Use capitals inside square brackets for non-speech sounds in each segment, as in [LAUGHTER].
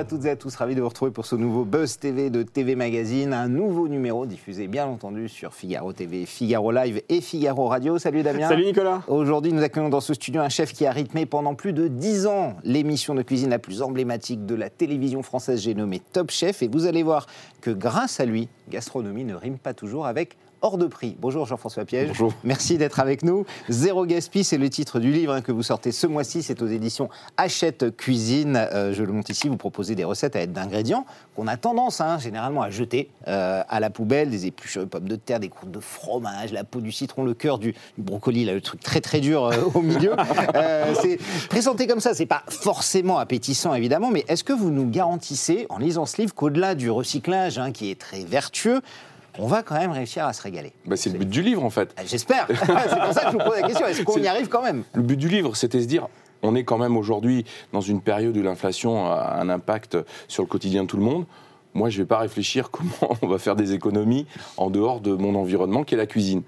À toutes et à tous, ravi de vous retrouver pour ce nouveau Buzz TV de TV Magazine, un nouveau numéro diffusé bien entendu sur Figaro TV, Figaro Live et Figaro Radio. Salut Damien. Salut Nicolas. Aujourd'hui, nous accueillons dans ce studio un chef qui a rythmé pendant plus de 10 ans l'émission de cuisine la plus emblématique de la télévision française, j'ai nommé Top Chef. Et vous allez voir que grâce à lui, gastronomie ne rime pas toujours avec hors de prix. Bonjour Jean-François Piège. Bonjour. Merci d'être avec nous. Zéro gaspille, c'est le titre du livre hein, que vous sortez ce mois-ci. C'est aux éditions Hachette Cuisine. Euh, je le montre ici. Vous proposez des recettes à aide d'ingrédients qu'on a tendance hein, généralement à jeter euh, à la poubelle. Des épluchures de pommes de terre, des croûtes de fromage, la peau du citron, le cœur du, du brocoli, là, le truc très très dur euh, au milieu. [LAUGHS] C'est présenté comme ça, c'est pas forcément appétissant évidemment, mais est-ce que vous nous garantissez, en lisant ce livre, qu'au-delà du recyclage, hein, qui est très vertueux, on va quand même réussir à se régaler Bah, c'est le but du livre en fait. Ah, J'espère. [LAUGHS] c'est pour ça que je vous pose la question. Est-ce qu'on y arrive quand même? Le but du livre, c'était se dire, on est quand même aujourd'hui dans une période où l'inflation a un impact sur le quotidien de tout le monde. Moi, je ne vais pas réfléchir [LAUGHS] comment on va faire des économies en dehors de mon environnement qui est la cuisine.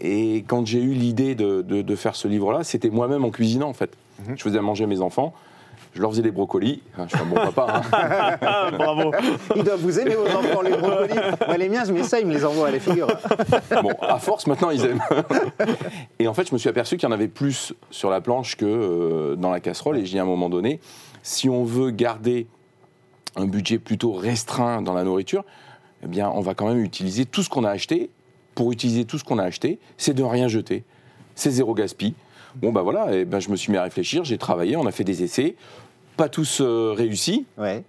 Et quand j'ai eu l'idée de, de- de faire ce livre-là, c'était moi-même en cuisinant en fait. Je faisais à manger à mes enfants. Je leur faisais des brocolis. Je suis un bon papa. hein. [LAUGHS] Bravo. Ils doivent vous aimer, vos enfants, les brocolis. Moi, les miens, je mets ça, ils me les envoient à la figure. Bon, à force, maintenant, ils aiment. Et en fait, je me suis aperçu qu'il y en avait plus sur la planche que euh, dans la casserole. Et j'ai dit à un moment donné, si on veut garder un budget plutôt restreint dans la nourriture, eh bien, on va quand même utiliser tout ce qu'on a acheté. Pour utiliser tout ce qu'on a acheté, c'est de rien jeter. C'est zéro gaspille. Bon, bah voilà, et ben, je me suis mis à réfléchir, j'ai travaillé, on a fait des essais. Pas tous euh, réussis, Ouais.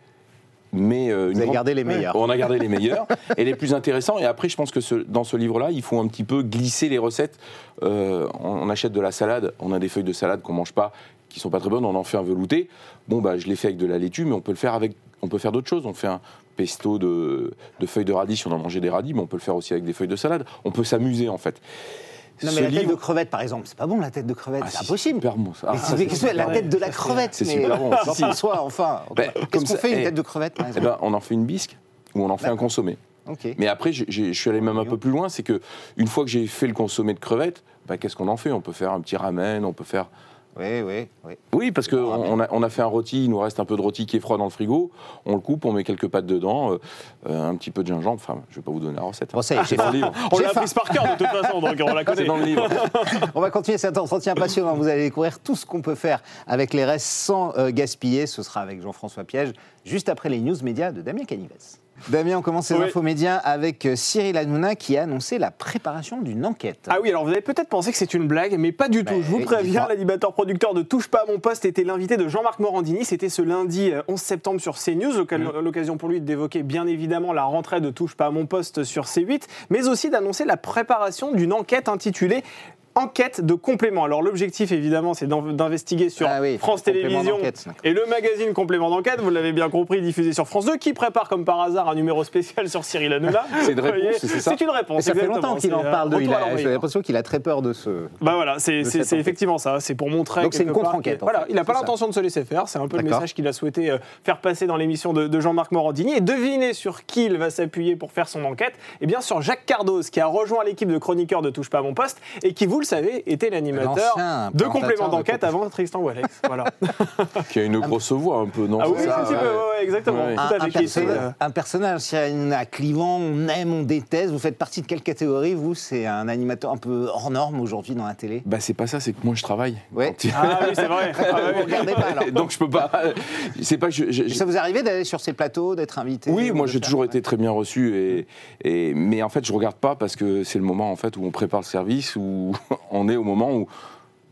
mais euh, une avez gardé les meilleurs. On a gardé les [LAUGHS] meilleurs et les plus intéressants. Et après, je pense que ce- dans ce livre-là, il faut un petit peu glisser les recettes. Euh, on, on achète de la salade, on a des feuilles de salade qu'on mange pas, qui sont pas très bonnes, on en fait un velouté. Bon, bah, je l'ai fait avec de la laitue, mais on peut le faire avec, on peut faire d'autres choses. On fait un pesto de, de feuilles de radis, si on a mangé des radis, mais on peut le faire aussi avec des feuilles de salade. On peut s'amuser en fait. Non, mais la tête de crevette, par exemple, c'est pas bon, la tête de crevette. Ah, c'est si, impossible. super bon, ça. Ah, ça, c'est- la tête de la crevette C'est mais- super bon, si. Enfin, soit, enfin. Ben, Qu'est-ce qu'on ça, fait, une eh, tête de crevette, par Eh exemple ben, on en fait une bisque ou on en fait un D'accord. consommé. Mais après, je suis allé même un peu plus loin, c'est que une fois que j'ai fait le consommé de crevettes, bah, qu'est-ce qu'on en fait? On peut faire un petit ramen, on peut faire. Oui, oui, oui. Oui, parce qu'on a, on a fait un rôti, il nous reste un peu de rôti qui est froid dans le frigo, on le coupe, on met quelques pâtes dedans, euh, euh, un petit peu de gingembre. Enfin, je vais pas vous donner la recette. hein. Bon, C'est dans le livre. On l'a prise par cœur de toute façon, donc on la connaît. dans le livre. [LAUGHS] On va continuer cet entretien passionnant. Vous allez découvrir tout ce qu'on peut faire avec les restes sans euh, gaspiller. Ce sera avec Jean-François Piège, juste après les news médias de Damien Canives. Damien, on commence ces Oui. infos médias avec euh, Cyril Hanouna qui a annoncé la préparation d'une enquête. Ah oui, alors vous avez peut-être pensé que c'est une blague, mais pas du tout. Bah, Je vous préviens, dites-moi. l'animateur-producteur de Touche pas à mon poste était l'invité de Jean-Marc Morandini. C'était ce lundi euh, 11 septembre sur CNews, Mmh. l'occasion pour lui d'évoquer bien évidemment la rentrée de Touche pas à mon poste sur C8, mais aussi d'annoncer la préparation d'une enquête intitulée Enquête de complément. Alors l'objectif évidemment c'est d'investiguer sur Ah oui, France Télévisions et le magazine Complément d'enquête, vous l'avez bien compris, diffusé sur France 2, qui prépare comme par hasard un numéro spécial sur Cyril Hanouna. [LAUGHS] C'est une réponse, c'est ça C'est une réponse. Ça fait exactement. longtemps qu'il en parle de. J'ai l'impression qu'il a très peur de ce. Bah voilà, c'est effectivement ça. C'est pour montrer. Donc c'est une contre-enquête, Voilà, fait, il n'a pas l'intention de se laisser faire. C'est un peu le message qu'il a souhaité euh, faire passer dans l'émission de, de Jean-Marc Morandini. Et devinez sur qui il va s'appuyer pour faire son enquête Eh bien sur Jacques Cardoz, qui a rejoint l'équipe de chroniqueurs de Touche pas à mon poste et qui, vous le savez, était l'animateur de complément de d'enquête avant Tristan Walex. Voilà. [LAUGHS] Qui a une grosse voix un peu, non ah oui, ça, ouais, ouais, exactement. Ouais. Un, un personnage, euh, un personnage, Hanouna, clivant, on aime, on déteste. Vous faites partie de quelle catégorie Vous, c'est un animateur un peu hors norme aujourd'hui dans la télé? Bah, c'est pas ça, c'est que moi je travaille. Ouais. Ah oui, c'est vrai. [LAUGHS] Ah Vous regardez pas alors Donc je peux pas. C'est pas je- je- Ça vous arrivait d'aller sur ces plateaux, d'être invité Oui, ou moi j'ai toujours été très bien reçu, et, et, mais en fait je regarde pas parce que c'est le moment en fait où on prépare le service, où [LAUGHS] on est au moment où,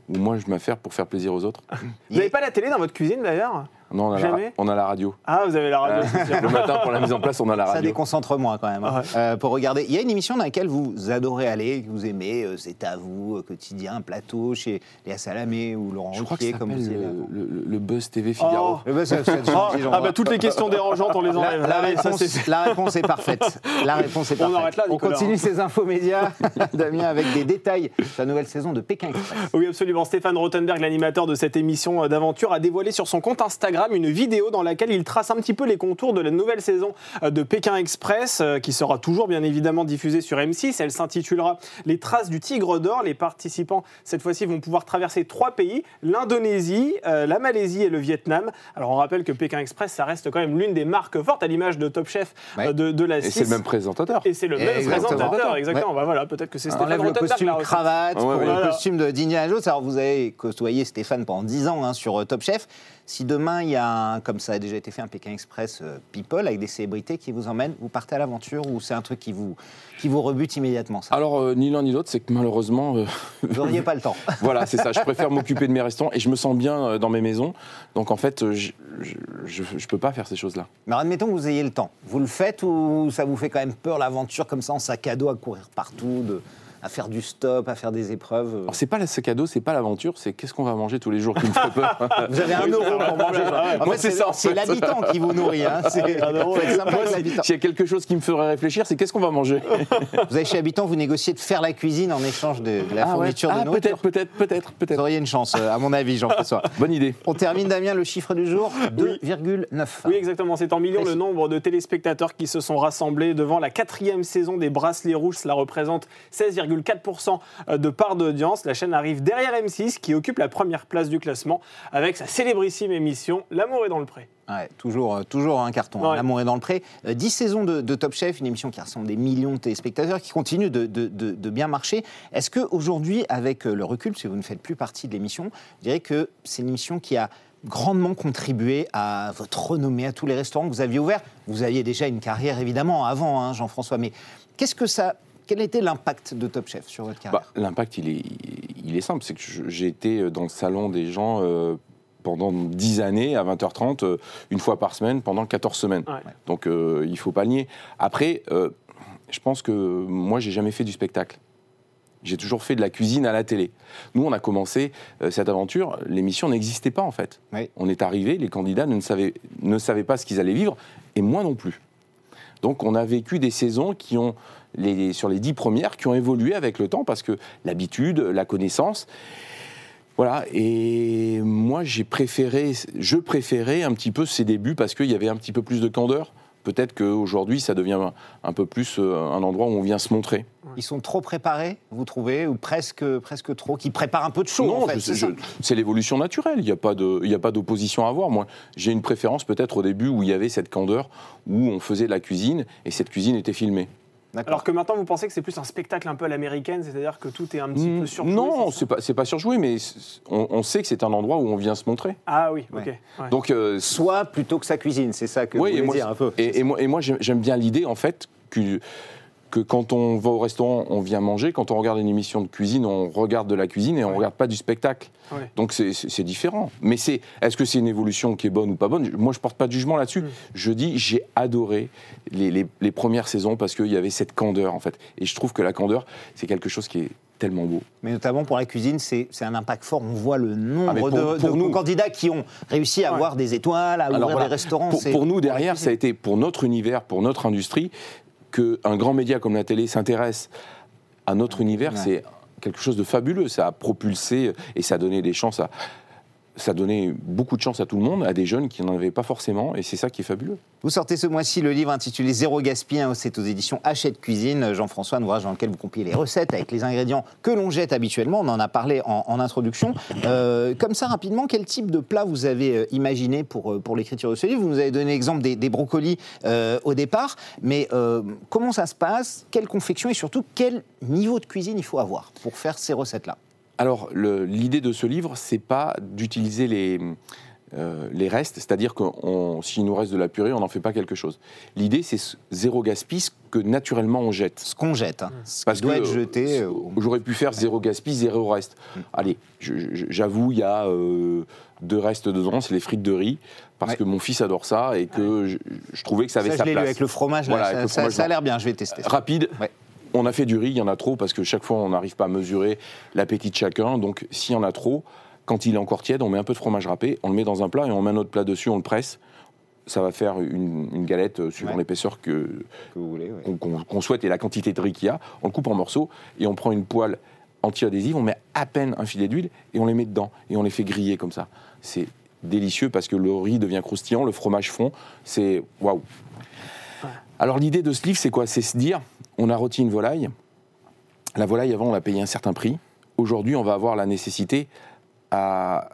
moi je m'affaire pour faire plaisir aux autres. Vous n'avez pas la télé dans votre cuisine d'ailleurs? Non, on a, la, on a la radio. Ah, vous avez la radio. sûr. Le matin, pour la mise en place, on a la Ça radio. déconcentre moins quand même. hein. Ouais. Euh, pour regarder, il y a une émission dans laquelle vous adorez aller, que vous aimez, euh, c'est à vous, euh, quotidien, plateau, chez Léa Salamé ou Laurent Je crois que ça Ruquier, comme vous le, le- le Buzz TV Figaro. Oh. Ça- ça- ça- Oh, gentil, ah bah toutes les questions dérangeantes, on les enlève. la Allez, ça, réponse, c'est- la réponse est parfaite. La réponse est On parfaite. arrête là, On continue ces infos médias, [LAUGHS] Damien, avec des détails sur la nouvelle saison de Pékin Express. Oui, absolument. Stéphane Rothenberg, l'animateur de cette émission euh, d'aventure, a dévoilé sur son compte Instagram une vidéo dans laquelle il trace un petit peu les contours de la nouvelle saison euh, de Pékin Express, euh, qui sera toujours bien évidemment diffusée sur M6. Elle s'intitulera Les traces du tigre d'or. Les participants, cette fois-ci, vont pouvoir traverser trois pays l'Indonésie, euh, la Malaisie et le Vietnam. Alors, on rappelle que Pékin Express, ça reste quand même l'une des marques fortes à l'image de Top Chef Ouais. de, de la Et c'est 6. le même présentateur. Et c'est le même Exactement. présentateur, exactement. Bah voilà, peut-être que c'est On Stéphane enlève le costume la recette. cravate Ouais, pour ouais. le Voilà. costume de d'Indiana Jones. Alors vous avez côtoyé Stéphane pendant 10 ans hein, sur Top Chef. Si demain il y a, un, comme ça a déjà été fait, un Pékin Express euh, People avec des célébrités qui vous emmènent, vous partez à l'aventure ou c'est un truc qui vous, qui vous rebute immédiatement ça? Alors, euh, ni l'un ni l'autre, c'est que malheureusement, euh, Vous n'auriez pas le temps. [LAUGHS] voilà, c'est ça. Je préfère m'occuper de mes restaurants et je me sens bien dans mes maisons. Donc, en fait, je ne peux pas faire ces choses-là. Mais admettons que vous ayez le temps. Vous le faites ou ça vous fait quand même peur l'aventure comme ça en sac à dos à courir partout, de, à faire du stop, à faire des épreuves euh Alors, c'est pas le sac à dos, c'est pas l'aventure, c'est qu'est-ce qu'on va manger tous les jours qui me fait peur. [LAUGHS] Vous avez un Oui, euro pour [LAUGHS] manger. Ouais, En moi, fait, c'est ça, en C'est fait. l'habitant qui vous nourrit. Hein. C'est [LAUGHS] Un euro. S'il y a quelque chose qui me ferait réfléchir, c'est qu'est-ce qu'on va manger Vous avez chez Habitant, vous négociez de faire la cuisine en échange de, de la Ah ouais. fourniture de Ah, nourriture. peut-être, peut-être, peut-être, Vous auriez une chance, euh, à mon avis, Jean-François. Bonne idée. On termine, Damien, le chiffre du jour 2,9. Oui, exactement. C'est en millions le nombre de téléspectateurs qui se sont rassemblés devant la quatrième saison des Bracelets Rouges. Cela représente 16,4% de part d'audience. La chaîne arrive derrière M6 qui occupe la première place du classement avec sa célébrissime émission L'amour est dans le pré. Ouais, toujours, euh, toujours un carton. hein. L'amour est dans le pré. Euh, 10 saisons de, de Top Chef, une émission qui rassemble des millions de téléspectateurs, qui continue de, de- de- de bien marcher. Est-ce qu'aujourd'hui, avec euh, le recul, que vous ne faites plus partie de l'émission, vous direz que c'est une émission qui a grandement contribué à votre renommée, à tous les restaurants que vous aviez ouverts? Vous aviez déjà une carrière, évidemment, avant, hein, Jean-François, mais qu'est-ce que ça... Quel était l'impact de Top Chef sur votre carrière Bah, L'impact, il est, il est simple. C'est que j'ai été dans le salon des gens euh, pendant 10 années, à 20h30, euh, une fois par semaine, pendant 14 semaines. Ouais. Donc, euh, il ne faut pas le nier. Après, euh, je pense que moi, j'ai jamais fait du spectacle. J'ai toujours fait de la cuisine à la télé. Nous, on a commencé euh, cette aventure, l'émission n'existait pas en fait. Oui. On est arrivé, les candidats ne savaient, ne savaient pas ce qu'ils allaient vivre, et moi non plus. Donc on a vécu des saisons qui ont, sur les dix premières, qui ont évolué avec le temps, parce que l'habitude, la connaissance, voilà, et moi j'ai préféré, je préférais un petit peu ces débuts parce qu'il y avait un petit peu plus de candeur. Peut-être qu'aujourd'hui ça devient un peu plus euh, un endroit où on vient se montrer. Ils sont trop préparés, vous trouvez, ou presque, presque trop, qui préparent un peu de chaud, non, en fait. je- c'est l'évolution naturelle. Il n'y a pas d'opposition à avoir. Moi, j'ai une préférence peut-être au début où il y avait cette candeur, où on faisait de la cuisine et cette cuisine était filmée. Alors que maintenant, vous pensez que c'est plus un spectacle un peu à l'américaine, c'est-à-dire que tout est un petit Mm, peu surjoué non, c'est pas, c'est pas surjoué, mais on, on sait que c'est un endroit où on vient se montrer. Ah oui, ok. Ouais. Donc, euh, Soit plutôt que sa cuisine, c'est ça que Oui, vous voulez moi, dire un peu. Et, et moi, et moi, j'aime bien l'idée, en fait, que, que quand on va au restaurant, on vient manger. Quand on regarde une émission de cuisine, on regarde de la cuisine et on Ouais. regarde pas du spectacle. Ouais. Donc c'est- différent. Mais c'est est-ce que c'est une évolution qui est bonne ou pas bonne? Moi, je porte pas de jugement là-dessus. Mm. Je dis, j'ai adoré les, les- les premières saisons parce qu'il y avait cette candeur, en fait. Et je trouve que la candeur, c'est quelque chose qui est tellement beau. Mais notamment pour la cuisine, c'est c'est un impact fort. On voit le nombre Ah, pour- de, pour de nous- candidats qui ont réussi à Ouais. avoir des étoiles, à Alors ouvrir voilà, des restaurants. Pour, nous, derrière, ça a été pour notre univers, pour notre industrie, qu'un grand média comme la télé s'intéresse à notre univers, Ouais. c'est quelque chose de fabuleux. Ça a propulsé et ça a donné des chances à. Ça donné beaucoup de chance à tout le monde, à des jeunes qui n'en avaient pas forcément, et c'est ça qui est fabuleux. Vous sortez ce mois-ci le livre intitulé Zéro gaspille, hein, c'est aux éditions Hachette Cuisine. Jean-François, un ouvrage dans lequel vous compilez les recettes avec les ingrédients que l'on jette habituellement. On en a parlé en, introduction. Euh, comme ça, rapidement, quel type de plat vous avez euh, imaginé pour, euh, pour l'écriture de ce livre? Vous nous avez donné l'exemple des, brocolis au départ, mais comment ça se passe? Quelle confection et surtout quel niveau de cuisine il faut avoir pour faire ces recettes-là? Alors, l'idée de ce livre, c'est pas d'utiliser les, euh, les restes, c'est-à-dire que s'il nous reste de la purée, on n'en fait pas quelque chose. L'idée, c'est ce zéro gaspille ce que naturellement on jette. Ce qu'on jette, hein. ce Parce qui doit que, être jeté. euh, J'aurais pu faire zéro gaspille, zéro reste. Mm. Allez, j'avoue, il y a euh, deux restes dedans, c'est les frites de riz, parce Ouais. que mon fils adore ça et que je, je trouvais que ça avait ça, sa je l'ai lu place. avec le fromage, là, Voilà, ça, le ça- a l'air bien, je vais tester ça. Rapide. Ouais. On a fait du riz, il y en a trop parce que chaque fois on n'arrive pas à mesurer l'appétit de chacun. Donc s'il y en a trop, quand il est encore tiède, on met un peu de fromage râpé, on le met dans un plat et on met un autre plat dessus, on le presse. Ça va faire une, une galette euh, suivant Ouais. l'épaisseur que, ouais. qu'on souhaite et la quantité de riz qu'il y a. On le coupe en morceaux et on prend une poêle anti-adhésive, on met à peine un filet d'huile et on les met dedans et on les fait griller comme ça. C'est délicieux parce que le riz devient croustillant, le fromage fond, c'est waouh. Alors l'idée de ce livre, c'est quoi? C'est se dire, on a rôti une volaille. La volaille, avant, on l'a payé un certain prix. Aujourd'hui, on va avoir la nécessité à...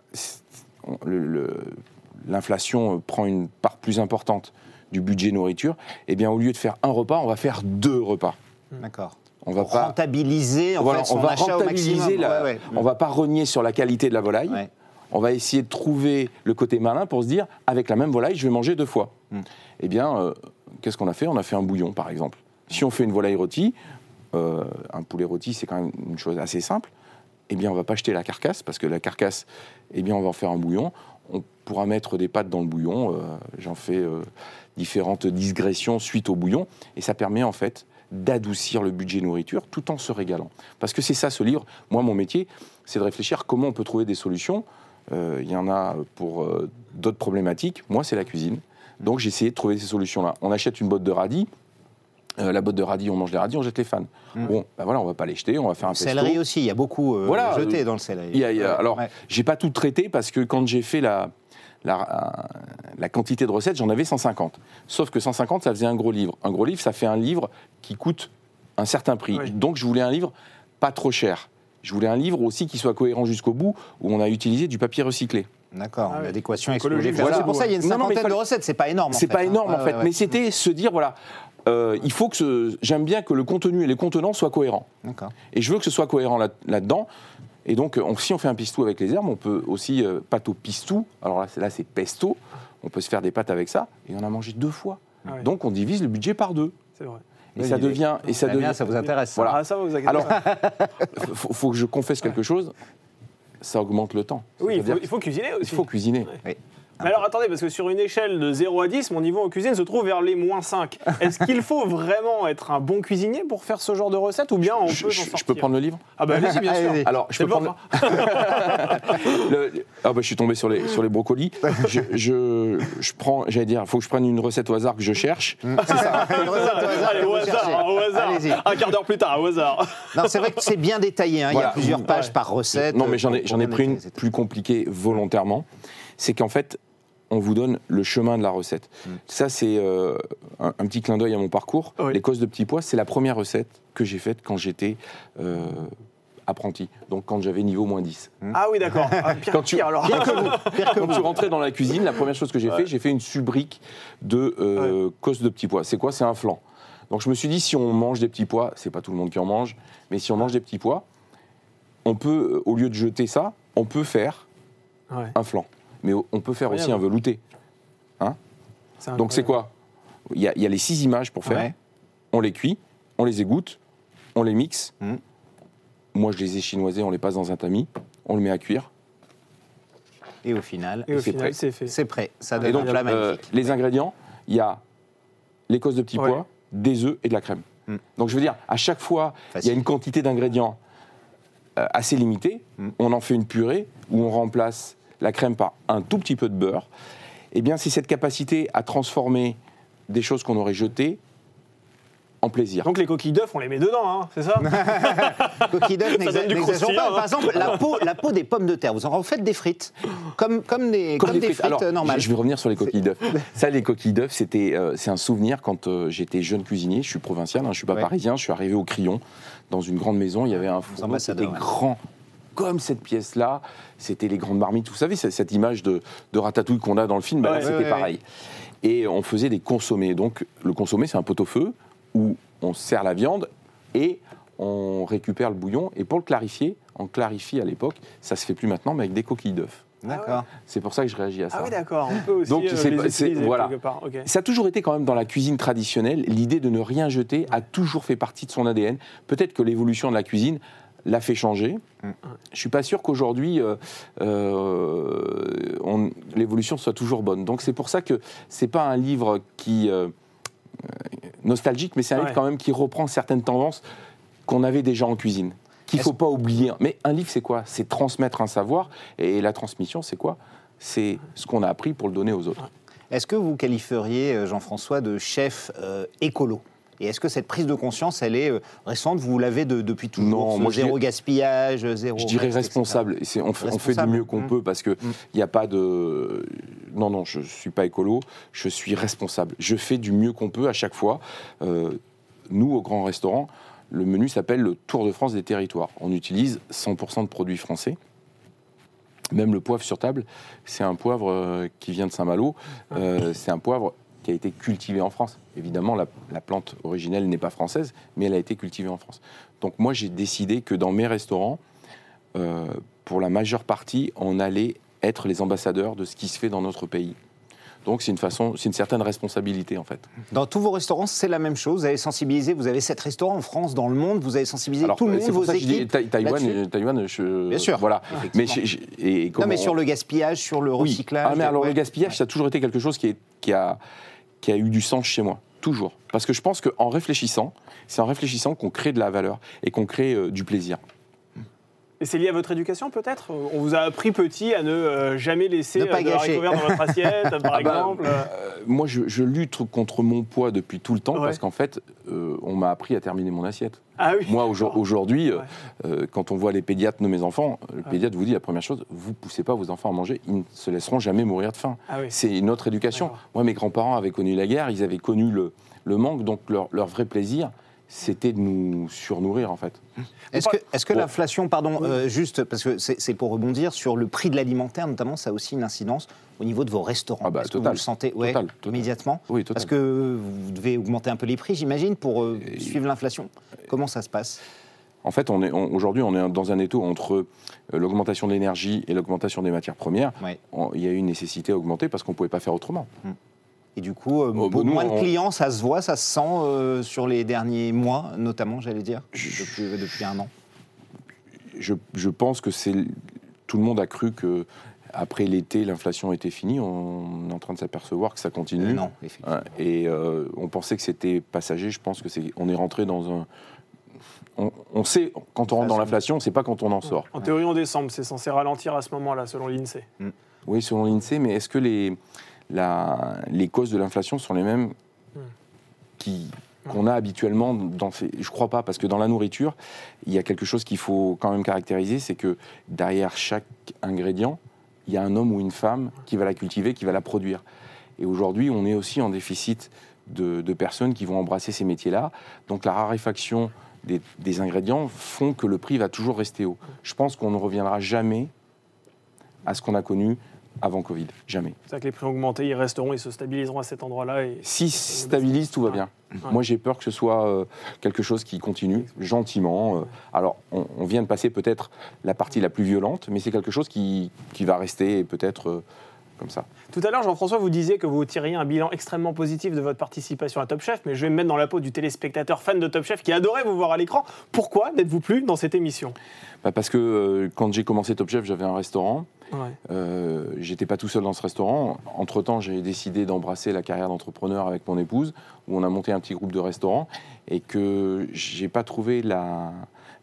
L'inflation prend une part plus importante du budget nourriture. Eh bien, au lieu de faire un repas, on va faire deux repas. D'accord. On va pas... rentabiliser en Voilà, fait, son on va achat au rentabiliser maximum. la- Ouais, ouais. On va pas renier sur la qualité de la volaille. Ouais. On va essayer de trouver le côté malin pour se dire, avec la même volaille, je vais manger deux fois. Mm. Eh bien, euh, qu'est-ce qu'on a fait? On a fait un bouillon, par exemple. Si on fait une volaille rôtie, euh, un poulet rôti, c'est quand même une chose assez simple. Eh bien, on va pas jeter la carcasse, parce que la carcasse, eh bien, on va en faire un bouillon. On pourra mettre des pâtes dans le bouillon. euh, J'en fais euh, différentes digressions suite au bouillon. Et ça permet, en fait, d'adoucir le budget nourriture tout en se régalant. Parce que c'est ça, ce livre. Moi, mon métier, c'est de réfléchir comment on peut trouver des solutions. Euh, Il y en a pour d'autres problématiques. Moi, c'est la cuisine. Donc, j'ai essayé de trouver ces solutions-là. On achète une botte de radis. Euh, la botte de radis, on mange les radis, on jette les fans. Mm. Bon, ben voilà, on va pas les jeter, on va faire un Le pesto. céleri aussi, il y a beaucoup euh, Voilà, jeté euh, dans le céleri. Il y a- il y a- Ouais, alors, ouais. j'ai pas tout traité parce que quand j'ai fait la, la, la quantité de recettes, j'en avais 150. Sauf que 150, ça faisait un gros livre. Un gros livre, ça fait un livre qui coûte un certain prix. Oui. Donc, je voulais un livre pas trop cher. Je voulais un livre aussi qui soit cohérent jusqu'au bout, où on a utilisé du papier recyclé. D'accord, Ah l'adéquation Écologique, écologique. voilà. C'est pour ça qu'il y a une Non, non, mais cinquantaine de fallait- recettes, c'est pas énorme. en C'est fait, pas hein. énorme en fait, ouais, mais c'était se dire voilà, euh, il faut que ce- j'aime bien que le contenu et les contenants soient cohérents. Et je veux que ce soit cohérent là- là-dedans. et donc, on- si on fait un pistou avec les herbes, on peut aussi euh, pâte au pistou. Alors là, c'est- là, c'est pesto. On peut se faire des pâtes avec ça. Et on a mangé deux fois. Ah. Donc, on divise le budget par deux. C'est vrai. Et ça devient. Et ça devient. ça vous intéresse ça Voilà. Ah, ça va, vous inquiétez Alors, [LAUGHS] faut, faut que je confesse quelque chose. Ça augmente le temps. Oui, il faut, il cuisiner aussi. faut cuisiner. Oui. Mais alors attendez, parce que sur une échelle de 0 à 10, mon niveau en cuisine se trouve vers les moins 5. [LAUGHS] Est-ce qu'il faut vraiment être un bon cuisinier pour faire ce genre de recette ou bien on Je, peut je- peux prendre le livre Ah bah [LAUGHS] allez-y, bien sûr. Alors, je peux prendre. [LAUGHS] Le- ah bah, je suis tombé sur les, sur les brocolis. Je, je, je prends, j'allais dire, il faut que je prenne une recette au hasard que je cherche. Hum, C'est ça. Une recette au hasard, Allez, au hasard, au hasard. Un quart d'heure plus tard, au hasard. Non, c'est vrai que c'est bien détaillé. hein. Il y a plusieurs pages Ouais. par recette. Non, mais j'en ai, pour- j'en ai pris une plus compliquée volontairement. C'est qu'en fait, on vous donne le chemin de la recette. Mm. Ça, c'est euh, un, un petit clin d'œil à mon parcours. Oui. Les causes de petits pois, c'est la première recette que j'ai faite quand j'étais euh, apprenti. Donc, quand j'avais niveau moins 10. Ah oui, d'accord. Ah, pire, Quand tu- pire, alors. Quand tu [LAUGHS] rentrais dans la cuisine, la première chose que j'ai fait, j'ai fait une subrique de euh, causse de petits pois. C'est quoi? C'est un flan. Donc je me suis dit, si on mange des petits pois, c'est pas tout le monde qui en mange, mais si on mange des petits pois, on peut, euh, au lieu de jeter ça, on peut faire Ouais, un flan. Mais on peut faire aussi un velouté. Donc c'est quoi? Il y, a, il y a les six images pour faire. Ouais. On les cuit, on les égoutte, on les mixe. Mhm. Moi, je les ai chinoisés, on les passe dans un tamis, on le met à cuire. Et au final, Et au c'est final, prêt. c'est fait. c'est prêt. Ça Et donne donc, un plat euh, magnifique. les ingrédients, il y a l'écosse de petits Ouais. pois, des œufs et de la crème. Mm. Donc je veux dire, à chaque fois, il y a une quantité d'ingrédients euh, assez limitée. Mm. On en fait une purée où on remplace la crème par un tout petit peu de beurre. Eh bien, c'est cette capacité à transformer des choses qu'on aurait jetées en plaisir. Donc les coquilles d'œufs, on les met dedans, hein, c'est ça [LAUGHS] Coquille d'œuf, donne n'exa- du n'exagérons croustillant, pas. hein. Par exemple, la peau, la peau des pommes de terre, vous en refaites des frites, comme, comme des, comme des frites, Alors, euh, normales. Je vais revenir sur les coquilles d'œufs. Ça, les coquilles d'œufs, c'était, euh, c'est un souvenir quand euh, j'étais jeune cuisinier. Je suis provincial, hein, je suis pas Ouais. parisien. Je suis arrivé au Crillon, dans une grande maison. Il y avait un four c'était ouais. grand, comme cette pièce-là. C'était les grandes marmites. Vous savez, c'est cette image de, de ratatouille qu'on a dans le film, bah, Ouais, c'était ouais, ouais. pareil. Et on faisait des consommés. Donc, le consommé, c'est un pot-au-feu où on sert la viande et on récupère le bouillon. Et pour le clarifier, on clarifie à l'époque, ça se fait plus maintenant, mais avec des coquilles d'œufs. D'accord. C'est pour ça que je réagis à ça. Ah oui, d'accord. On peut aussi Donc, euh, les utiliser voilà. quelque part. Ça a toujours été quand même dans la cuisine traditionnelle, l'idée de ne rien jeter a toujours fait partie de son ADN. Peut-être que l'évolution de la cuisine l'a fait changer. Mm. Je suis pas sûr qu'aujourd'hui euh, euh, on- l'évolution soit toujours bonne. Donc c'est pour ça que c'est pas un livre qui euh, nostalgique, mais c'est un Ouais. livre quand même qui reprend certaines tendances qu'on avait déjà en cuisine. Qu'il faut pas oublier. Mais un livre, c'est quoi? C'est transmettre un savoir. Et la transmission, c'est quoi? C'est ce qu'on a appris pour le donner aux autres. Est-ce que vous qualifieriez Jean-François de chef euh, écolo? Et est-ce que cette prise de conscience, elle est euh, récente? Vous l'avez de- depuis toujours Non, moi, Zéro dirais- gaspillage, zéro. Je dirais reste, responsable. Et On fait, on fait du mieux qu'on Mm. peut parce qu'il n'y a pas de. Non, non, je ne suis pas écolo, je suis responsable. Je fais du mieux qu'on peut à chaque fois. Euh, nous, au grand restaurant, le menu s'appelle le Tour de France des territoires. On utilise 100% de produits français. Même le poivre sur table, c'est un poivre euh, qui vient de Saint-Malo. Euh, c'est un poivre qui a été cultivé en France. Évidemment, la, la plante originelle n'est pas française, mais elle a été cultivée en France. Donc moi, j'ai décidé que dans mes restaurants, euh, pour la majeure partie, on allait être les ambassadeurs de ce qui se fait dans notre pays. Donc c'est une façon, c'est une certaine responsabilité en fait. Dans tous vos restaurants, c'est la même chose. Vous avez sensibilisé, vous avez sept restaurants en France, dans le monde, vous avez sensibilisé tout le monde, c'est pour vos équipes. Taï- Taïwan, euh, Taïwan, je, Bien sûr, voilà. Mais et Non, mais sur le gaspillage, sur le Oui. recyclage. Ah, mais alors ouais. le gaspillage, ça a toujours été quelque chose qui, est- qui a, qui a eu du sens chez moi, toujours. Parce que je pense qu'en réfléchissant, c'est en réfléchissant qu'on crée de la valeur et qu'on crée euh, du plaisir. Et c'est lié à votre éducation peut-être? On vous a appris petit à ne euh, jamais laisser Ne pas euh, de gâcher. haricots verts dans votre [LAUGHS] assiette, par Ah bah, exemple. Euh, moi, je, je lutte contre mon poids depuis tout le temps Ouais. parce qu'en fait, euh, on m'a appris à terminer mon assiette. Ah oui. Moi, aujourd- aujourd'hui, Ouais. quand on voit les pédiatres de mes enfants, le Ouais. pédiatre vous dit la première chose vous poussez pas vos enfants à manger, ils ne se laisseront jamais mourir de faim. Ah oui. C'est notre éducation. D'accord. Moi, mes grands-parents avaient connu la guerre, ils avaient connu le, le manque, donc leur, leur vrai plaisir, c'était de nous surnourrir en fait. Est-ce que, est que Bon. l'inflation, pardon, euh, juste parce que c'est pour rebondir sur le prix de l'alimentaire, notamment, ça a aussi une incidence au niveau de vos restaurants. Ah bah, Est-ce que vous le sentez ouais, Total, total. immédiatement Oui, total. Parce que vous devez augmenter un peu les prix, j'imagine, pour euh, Et- suivre l'inflation? Comment ça se passe? En fait, on est, on- aujourd'hui, on est dans un étau entre euh, l'augmentation de l'énergie et l'augmentation des matières premières. Ouais. On- Il y a eu une nécessité à augmenter parce qu'on ne pouvait pas faire autrement. Et du coup, euh, Oh, nous, moins de clients, ça se voit, ça se sent euh, sur les derniers mois, notamment, j'allais dire, Je- depuis, depuis un an. Je, je pense que c'est tout le monde a cru que après l'été, l'inflation était finie. On est en train de s'apercevoir que ça continue. Euh, non, effectivement. Et euh, on pensait que c'était passager. Je pense que c'est on est rentré dans un. On, on sait quand on rentre dans l'inflation, on ne sait pas quand on en sort. En théorie, en décembre, c'est censé ralentir à ce moment-là, selon l'INSEE. Oui, selon l'INSEE, mais est-ce que les, les causes de l'inflation sont les mêmes qu'on a habituellement dans ces... Je crois pas, parce que dans la nourriture, il y a quelque chose qu'il faut quand même caractériser, c'est que derrière chaque ingrédient, il y a un homme ou une femme qui va la cultiver, qui va la produire. Et aujourd'hui, on est aussi en déficit de, personnes qui vont embrasser ces métiers-là. Donc la raréfaction des ingrédients font que le prix va toujours rester haut. Je pense qu'on ne reviendra jamais à ce qu'on a connu avant Covid. Jamais. C'est ça que les prix ont augmenté, ils resteront, ils se stabiliseront à cet endroit-là. Et... Si se stabilise, tout va bien. Ouais. Moi, j'ai peur que ce soit euh, quelque chose qui continue gentiment. euh. alors, on, on vient de passer peut-être la partie la plus violente, mais c'est quelque chose qui, qui va rester peut-être euh, comme ça. Tout à l'heure, Jean-François, vous disiez que vous tiriez un bilan extrêmement positif de votre participation à Top Chef, mais je vais me mettre dans la peau du téléspectateur fan de Top Chef qui adorait vous voir à l'écran. Pourquoi n'êtes-vous plus dans cette émission? Bah, parce que euh, quand j'ai commencé Top Chef, j'avais un restaurant. Ouais. Euh, J'étais pas tout seul dans ce restaurant. Entre-temps, j'ai décidé d'embrasser la carrière d'entrepreneur avec mon épouse, où on a monté un petit groupe de restaurants, et que j'ai pas trouvé la,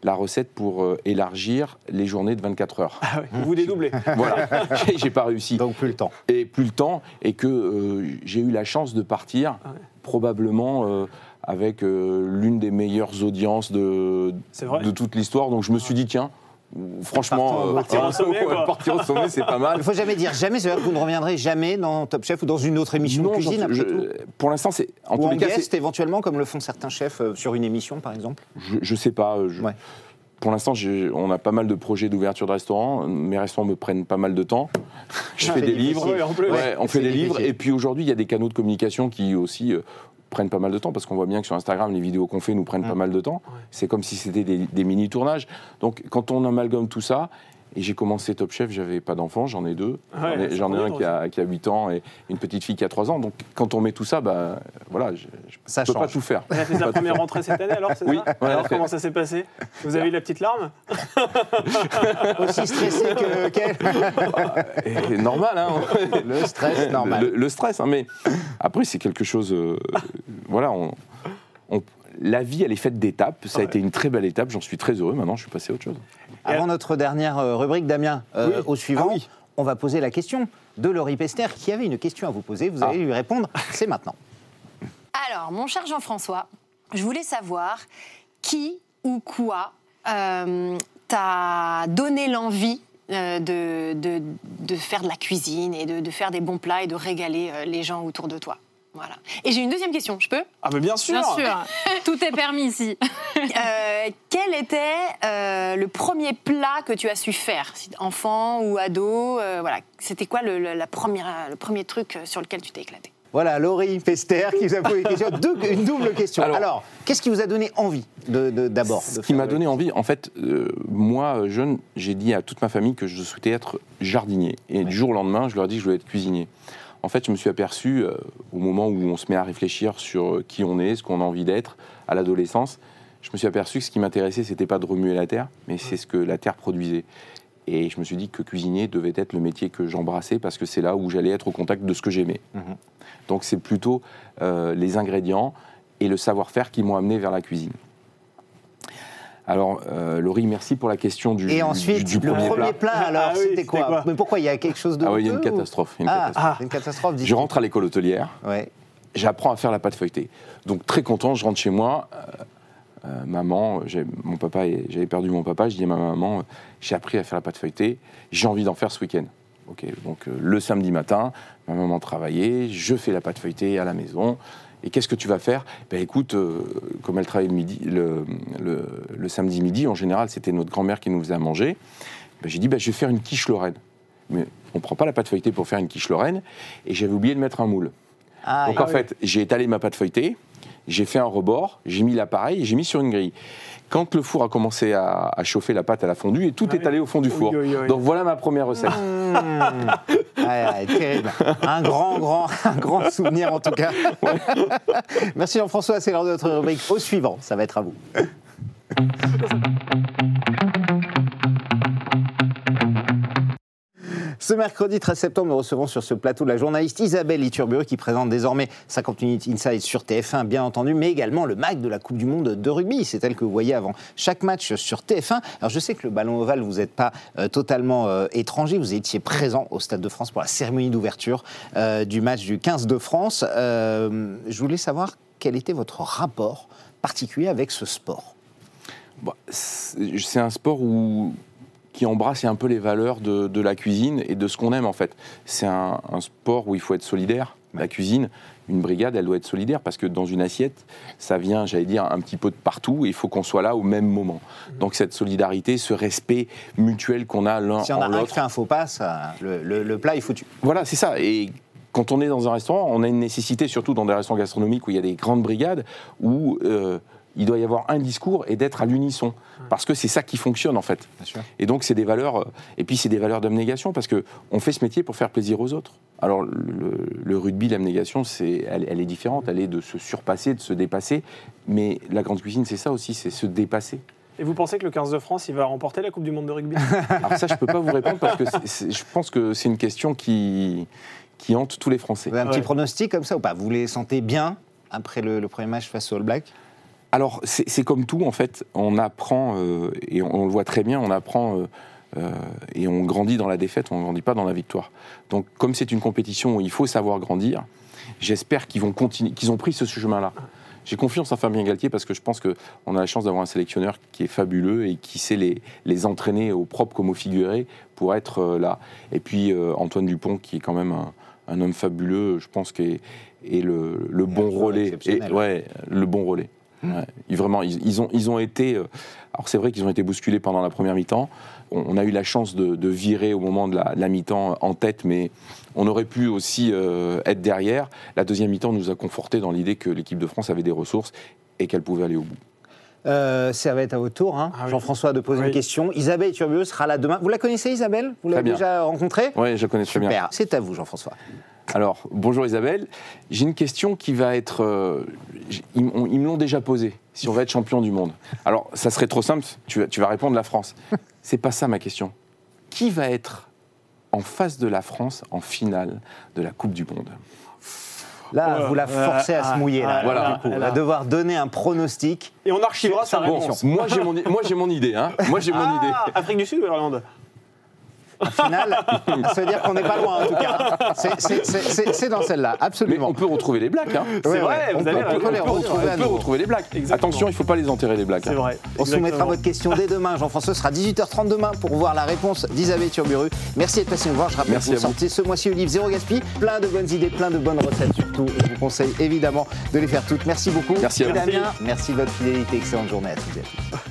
la recette pour euh, élargir les journées de 24 heures. Ah ouais, vous vous dédoublez. [LAUGHS] voilà, J'ai- j'ai pas réussi. Donc plus le temps. Et plus le temps, et que euh, j'ai eu la chance de partir, Ah ouais. probablement euh, avec euh, l'une des meilleures audiences de, de toute l'histoire. Donc je me suis dit, tiens, franchement, euh, Partir partir au sommet, [LAUGHS] quoi. partir au sommet, c'est pas Il mal. ne faut jamais dire jamais, c'est-à-dire que vous ne reviendrez jamais dans Top Chef ou dans une autre émission Non, de cuisine, après tout pour l'instant, c'est en Ou tous en les cas, guest, c'est- éventuellement, comme le font certains chefs euh, sur une émission, par exemple je, je sais pas. euh, je- Ouais. Pour l'instant, on a pas mal de projets d'ouverture de restaurants. Mes restaurants me prennent pas mal de temps. Je Ah, fais des difficile. livres. Ouais, on fait des difficile. livres. Et puis aujourd'hui, il y a des canaux de communication qui aussi euh, prennent pas mal de temps parce qu'on voit bien que sur Instagram, les vidéos qu'on fait nous prennent Mm. pas mal de temps. Ouais. C'est comme si c'était des, des mini-tournages. Donc quand on amalgame tout ça, Et j'ai commencé Top Chef, j'avais pas d'enfant, j'en ai deux. Ouais, J'en ai- c'est un qui a, qui a 8 ans et une petite fille qui a 3 ans. Donc quand on met tout ça, bah, voilà, je ne Ça peux pas tout faire. Elle a fait sa première rentrée cette année alors, c'est Oui, ça ouais, Alors comment ça s'est passé Vous avez eu la petite larme [LAUGHS] [LAUGHS] Aussi stressé que qu'elle. Normal, hein Le stress, normal. Le, le stress, hein, mais après, c'est quelque chose. euh, voilà, on, on- la vie, elle est faite d'étapes. Ça a Ouais. été une très belle étape. J'en suis très heureux. Maintenant, je suis passé à autre chose. Avant notre dernière euh, rubrique, Damien, euh, Oui. au suivant, Ah oui. on va poser la question de Laurie Pester qui avait une question à vous poser. Vous allez Ah. lui répondre. C'est maintenant. Alors, mon cher Jean-François, je voulais savoir qui ou quoi euh, t'a donné l'envie euh, de, de- de faire de la cuisine et de, de faire des bons plats et de régaler euh, les gens autour de toi? Voilà. Et j'ai une deuxième question, je peux? Ah, mais bien sûr Bien sûr, [LAUGHS] tout est permis ici. Euh, Quel était euh, le premier plat que tu as su faire, enfant ou ado euh, Voilà, c'était quoi le, le- la première, le premier truc sur lequel tu t'es éclaté? Voilà, Laurie Pester qui vous a posé une question. Deux- une double question. Alors, Alors- qu'est-ce qui vous a donné envie de- de- d'abord Ce de qui m'a donné envie, en fait, euh, moi, jeune, j'ai dit à toute ma famille que je souhaitais être jardinier. Et du jour au lendemain, je leur ai dit que je voulais être cuisinier. En fait, je me suis aperçu, euh, au moment où on se met à réfléchir sur euh, qui on est, ce qu'on a envie d'être, à l'adolescence, je me suis aperçu que ce qui m'intéressait, c'était pas de remuer la terre, mais c'est ce que la terre produisait. Et je me suis dit que cuisinier devait être le métier que j'embrassais parce que c'est là où j'allais être au contact de ce que j'aimais. Mhm. Donc c'est plutôt euh, les ingrédients et le savoir-faire qui m'ont amené vers la cuisine. Alors, euh, Laurie, merci pour la question du, Et ensuite, du le premier premier plat. plat, alors, Ah c'était quoi, quoi Mais pourquoi Il y a quelque chose de. Ah oui, il y a une ou- catastrophe. Ah, catastrophe. une catastrophe. Je rentre à l'école hôtelière, Ouais. j'apprends à faire la pâte feuilletée. Donc très content, je rentre chez moi. euh, euh, maman, mon papa, j'avais perdu mon papa. Je dis à ma maman, j'ai appris à faire la pâte feuilletée. J'ai envie d'en faire ce week-end. Ok, donc euh, le samedi matin, ma maman travaillait, je fais la pâte feuilletée à la maison. Et qu'est-ce que tu vas faire? Ben écoute, euh, comme elle travaille le, midi, le, le- le samedi midi, en général, c'était notre grand-mère qui nous faisait à manger. Ben, j'ai dit, ben, je vais faire une quiche lorraine. Mais on ne prend pas la pâte feuilletée pour faire une quiche lorraine. Et j'avais oublié de mettre un moule. Ah, Donc en fait, j'ai étalé ma pâte feuilletée, j'ai fait un rebord, j'ai mis l'appareil et j'ai mis sur une grille. Quand le four a commencé à, à chauffer, la pâte elle a fondu et tout Ah est oui. allé au fond du four. oui. Donc voilà ma première recette. Mmh. Un grand, grand, [LAUGHS] un grand souvenir en tout cas. [LAUGHS] Merci Jean-François, c'est l'heure de notre rubrique au suivant. Ça va être à vous. Ce mercredi 13 septembre, nous recevons sur ce plateau la journaliste Isabelle Iturburu qui présente désormais 50 minutes Inside sur TF1, bien entendu, mais également le mag de la Coupe du Monde de rugby. C'est elle que vous voyez avant chaque match sur TF1. Alors je sais que le ballon ovale, vous n'êtes pas euh, totalement euh, étranger, vous étiez présent au Stade de France pour la cérémonie d'ouverture euh, du match du 15 de France. Je voulais savoir quel était votre rapport particulier avec ce sport. C'est c'est un sport où, qui embrasse un peu les valeurs de, de la cuisine et de ce qu'on aime en fait. C'est un, un sport où il faut être solidaire. La cuisine, une brigade, elle doit être solidaire parce que dans une assiette, ça vient, j'allais dire, un petit peu de partout et il faut qu'on soit là au même moment. Donc cette solidarité, ce respect mutuel qu'on a l'un Si on a un qui l'autre. fait un faux pas, ça- le, le- le plat est foutu. Voilà, c'est ça. Et quand on est dans un restaurant, on a une nécessité, surtout dans des restaurants gastronomiques où il y a des grandes brigades, où euh, il doit y avoir un discours et d'être à l'unisson. Parce que c'est ça qui fonctionne, en fait. Bien sûr. Et donc, c'est des valeurs. euh, Et puis, c'est des valeurs d'abnégation, parce qu'on fait ce métier pour faire plaisir aux autres. Alors, le, le rugby, l'abnégation, c'est, elle, elle est différente. Elle est de se surpasser, de se dépasser. Mais la grande cuisine, c'est ça aussi, c'est se dépasser. Et vous pensez que le 15 de France, il va remporter la Coupe du Monde de rugby? [LAUGHS] Alors, ça, je ne peux pas vous répondre, parce que c'est- c'est- je pense que c'est une question qui, qui hante tous les Français. Vous avez un petit Ouais. pronostic comme ça ou pas? Vous les sentez bien après le, le premier match face au All Black Alors, c'est comme tout, en fait. On apprend, euh, et on, on le voit très bien, on apprend euh, euh, et on grandit dans la défaite, on ne grandit pas dans la victoire. Donc, comme c'est une compétition où il faut savoir grandir, j'espère qu'ils vont continuer, qu'ils ont pris ce chemin-là. J'ai confiance en Fabien Galtier parce que je pense qu'on a la chance d'avoir un sélectionneur qui est fabuleux et qui sait les, les entraîner au propre comme au figuré pour être là. Et puis Antoine Dupont qui est quand même un, un homme fabuleux, je pense, qui est, est le, le bon relais. Et, ouais, le bon relais. Ouais. Ils, vraiment, ils, ils ont, ils ont été. euh, alors c'est vrai qu'ils ont été bousculés pendant la première mi-temps. On, on a eu la chance de, de virer au moment de la, la mi-temps en tête, mais on aurait pu aussi euh, être derrière. La deuxième mi-temps nous a conforté dans l'idée que l'équipe de France avait des ressources et qu'elle pouvait aller au bout. Euh, ça va être à votre tour, hein. Ah oui. Jean-François, de poser Oui. une question. Isabelle Turbieux sera là demain. Vous la connaissez, Isabelle? Vous Très l'avez déjà rencontrée? Oui, je connais très bien. Super. C'est à vous, Jean-François. Alors, bonjour Isabelle. J'ai une question qui va être. euh, ils, me l'ont déjà posée. Si on va être champion du monde. Alors, ça serait trop simple. Tu, vas- tu vas répondre la France. [LAUGHS] C'est pas ça ma question. Qui va être en face de la France en finale de la Coupe du Monde? Là, Ouais, vous la forcez à ah, se mouiller. Là, ah, voilà. du coup. là, On là. va devoir donner un pronostic. Et on archivera sa Bon, réponse. Moi, j'ai mon, moi, idée. Hein. Moi, j'ai mon idée. Ah, Afrique du Sud ou Irlande? En finale, ça veut dire qu'on n'est pas loin, en tout cas. C'est- c'est- C'est c'est- c'est dans celle-là, Mais absolument. on peut retrouver les Blacks. Hein. Ouais, vrai, vous on avez peut- raison. on peut les On peut retrouver à on peut retrouver les Blacks. Exactement. Attention, il ne faut pas les enterrer, les Blacks. C'est hein. vrai. On soumettra votre question dès demain. Jean-François sera 18h30 demain pour voir la réponse d'Isabelle Turburu. Merci d'être passé nous voir. Je rappelle Merci que vous sortez ce mois-ci au livre Zéro Gaspille. Plein de bonnes idées, plein de bonnes recettes surtout. Je vous conseille évidemment de les faire toutes. Merci beaucoup. Merci à vous. Damien, merci de votre fidélité. Excellente journée à toutes et à tous.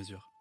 mesure.